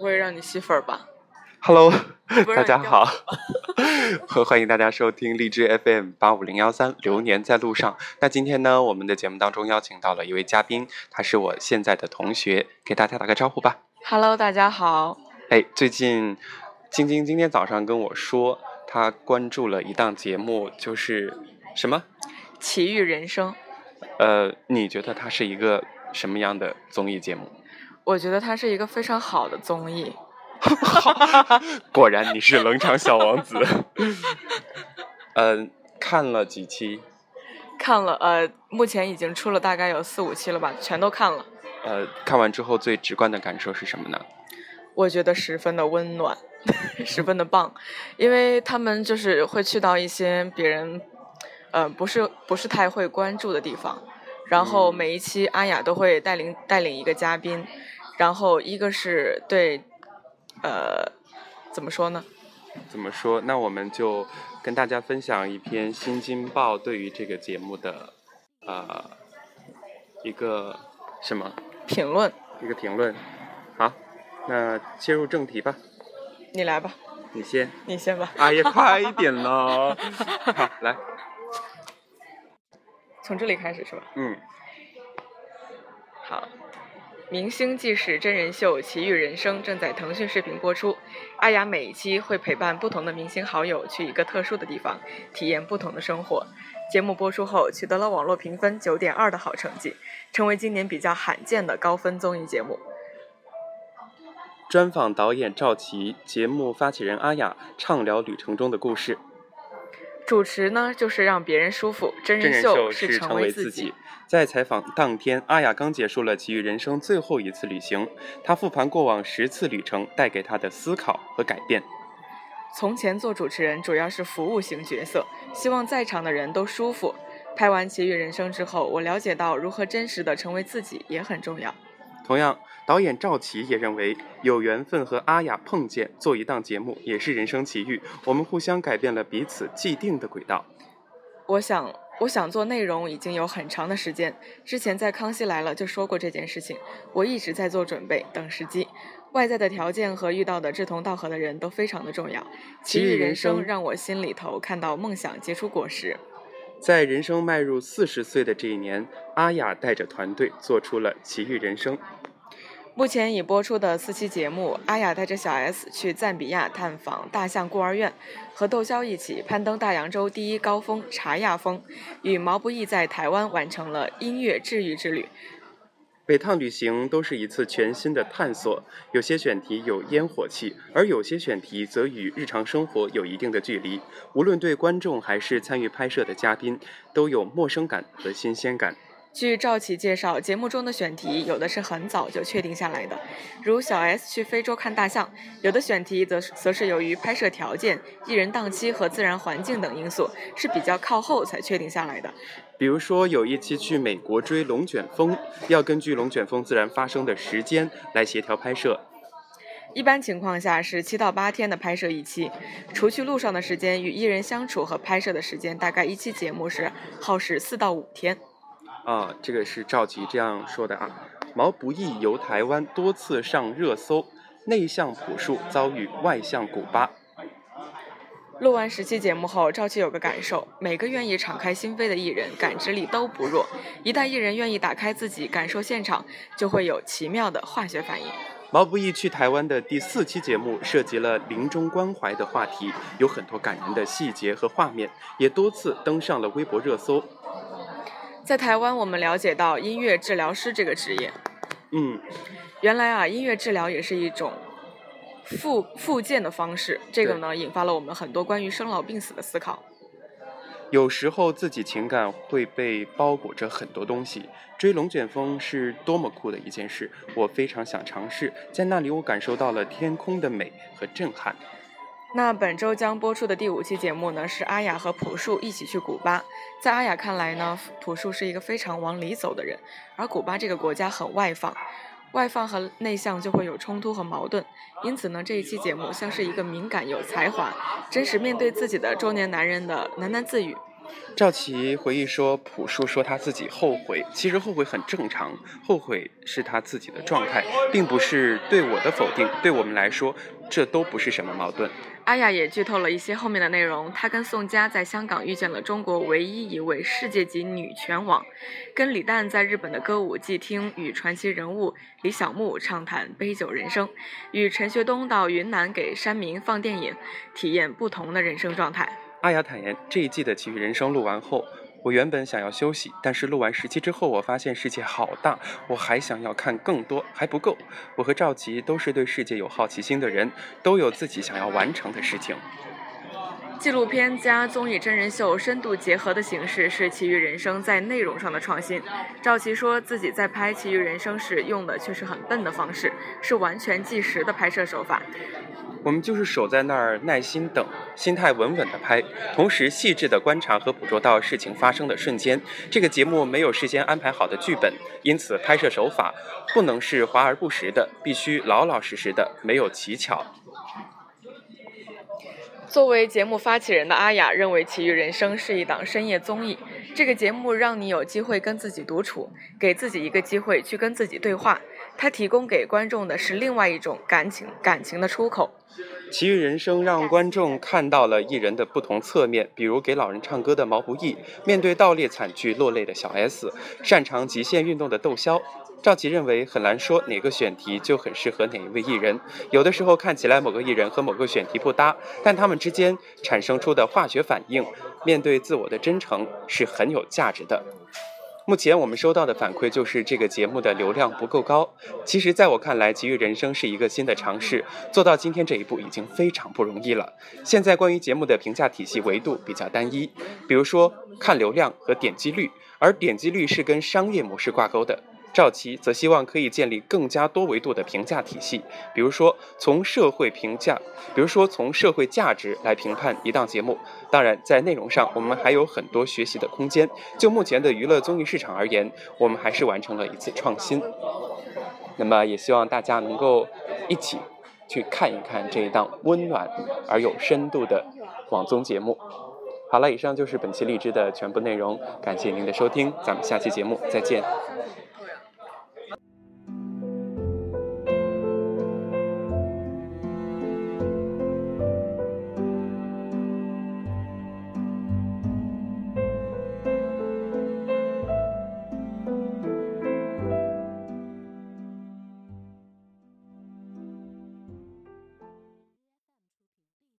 不会让你吸粉吧？Hello，大家好，欢迎大家收听荔枝 FM 八五零幺三《流年在路上》。那今天呢，我们的节目当中邀请到了一位嘉宾，他是我现在的同学，给大家打个招呼吧。？Hello，大家好。哎，最近晶晶今天早上跟我说，她关注了一档节目，就是什么？奇遇人生，呃，你觉得它是一个什么样的综艺节目？我觉得它是一个非常好的综艺。果然你是冷场小王子。嗯、看了几期？看了，呃，目前已经出了大概有四五期了吧，全都看了。呃，看完之后最直观的感受是什么呢？我觉得十分的温暖，十分的棒，因为他们就是会去到一些别人，呃，不是不是太会关注的地方，然后嗯每一期阿雅都会带领带领一个嘉宾，然后一个是对，呃，怎么说呢？怎么说？那我们就跟大家分享一篇《新京报》对于这个节目的呃一个什么评论，一个评论。好，那切入正题吧，你来吧，你先。你先吧。哎呀，快一点了！好，来，从这里开始是吧？嗯，好，明星纪实真人秀《奇遇人生》正在腾讯视频播出。阿雅每一期会陪伴不同的明星好友去一个特殊的地方，体验不同的生活。节目播出后，取得了网络评分九点二的好成绩，成为今年比较罕见的高分综艺节目。专访导演赵琦，节目发起人阿雅，畅聊旅程中的故事。主持呢，就是让别人舒服；真真人人秀秀是成为为自己自己。。在采访当天，阿雅刚结束了其余人生最后一次旅行，她复盘过往十次旅程带给她的思考和改变。从前做主持人主要是服务型角色，希望在场的人都舒服。拍完《奇遇人生》之后，我了解到如何真实的成为自己也很重要。同样，导演赵琦也认为，有缘分和阿雅碰见，做一档节目也是人生奇遇。我们互相改变了彼此既定的轨道。我想，我想做内容已经有很长的时间，之前在《康熙来了》就说过这件事情。我一直在做准备，等时机。外在的条件和遇到的志同道合的人都非常的重要。奇遇人生让我心里头看到梦想结出果实。在人生迈入四十岁的这一年，阿雅带着团队做出了奇遇人生。目前已播出的四期节目，阿雅带着小 S 去赞比亚探访大象孤儿院，和窦骁一起攀登大洋洲第一高峰查亚峰，与毛不易在台湾完成了音乐治愈之旅。每趟旅行都是一次全新的探索，有些选题有烟火气，而有些选题则与日常生活有一定的距离。无论对观众还是参与拍摄的嘉宾，都有陌生感和新鲜感。据赵琦介绍，节目中的选题有的是很早就确定下来的，如小 S 去非洲看大象；有的选题则是则是由于拍摄条件、艺人档期和自然环境等因素，是比较靠后才确定下来的。比如说，有一期去美国追龙卷风，要根据龙卷风自然发生的时间来协调拍摄。一般情况下是七到八天的拍摄一期，除去路上的时间，与艺人相处和拍摄的时间，大概一期节目是耗时四到五天。啊，这个是赵琦这样说的啊。毛不易游台湾多次上热搜，内向朴树遭遇外向古巴。录完十期节目后，赵琦有个感受：每个愿意敞开心扉的艺人，感知力都不弱。一旦艺人愿意打开自己，感受现场，就会有奇妙的化学反应。毛不易去台湾的第四期节目涉及了临终关怀的话题，有很多感人的细节和画面，也多次登上了微博热搜。在台湾，我们了解到音乐治疗师这个职业。嗯，原来啊，音乐治疗也是一种复复健的方式。这个呢，引发了我们很多关于生老病死的思考。有时候自己情感会被包裹着很多东西。追龙卷风是多么酷的一件事，我非常想尝试。在那里，我感受到了天空的美和震撼。那本周将播出的第五期节目呢，是阿雅和朴树一起去古巴。在阿雅看来呢，朴树是一个非常往里走的人，而古巴这个国家很外放，外放和内向就会有冲突和矛盾。因此呢，这一期节目像是一个敏感、有才华、真实面对自己的中年男人的喃喃自语。赵琦回忆说：“朴树说他自己后悔，其实后悔很正常，后悔是他自己的状态，并不是对我的否定。对我们来说，这都不是什么矛盾。”阿雅也剧透了一些后面的内容。她跟宋佳在香港遇见了中国唯一一位世界级女拳王，跟李诞在日本的歌舞伎厅与传奇人物李小牧畅谈杯酒人生，与陈学冬到云南给山民放电影，体验不同的人生状态。阿雅坦言，这一季的《奇遇人生》录完后。我原本想要休息，但是录完十期之后，我发现世界好大，我还想要看更多，还不够。我和赵琪都是对世界有好奇心的人，都有自己想要完成的事情。纪录片加综艺真人秀深度结合的形式是《奇遇人生》在内容上的创新。赵琪说自己在拍《奇遇人生》时用的却是很笨的方式，是完全计时的拍摄手法。我们就是守在那儿，耐心等，心态稳稳的拍，同时细致的观察和捕捉到事情发生的瞬间。这个节目没有事先安排好的剧本，因此拍摄手法不能是华而不实的，必须老老实实的，没有奇巧。作为节目发起人的阿雅认为，《奇遇人生》是一档深夜综艺。这个节目让你有机会跟自己独处，给自己一个机会去跟自己对话。它提供给观众的是另外一种感情，感情的出口。《奇遇人生》让观众看到了艺人的不同侧面，比如给老人唱歌的毛不易，面对盗猎惨剧落泪的小 S，擅长极限运动的窦骁。赵琦认为很难说哪个选题就很适合哪一位艺人，有的时候看起来某个艺人和某个选题不搭，但他们之间产生出的化学反应，面对自我的真诚是很有价值的。目前我们收到的反馈就是这个节目的流量不够高。其实，在我看来，《给予人生》是一个新的尝试，做到今天这一步已经非常不容易了。现在关于节目的评价体系维度比较单一，比如说看流量和点击率，而点击率是跟商业模式挂钩的。赵琦则希望可以建立更加多维度的评价体系，比如说从社会评价，比如说从社会价值来评判一档节目。当然，在内容上我们还有很多学习的空间。就目前的娱乐综艺市场而言，我们还是完成了一次创新。那么，也希望大家能够一起去看一看这一档温暖而有深度的网综节目。好了，以上就是本期荔枝的全部内容，感谢您的收听，咱们下期节目再见。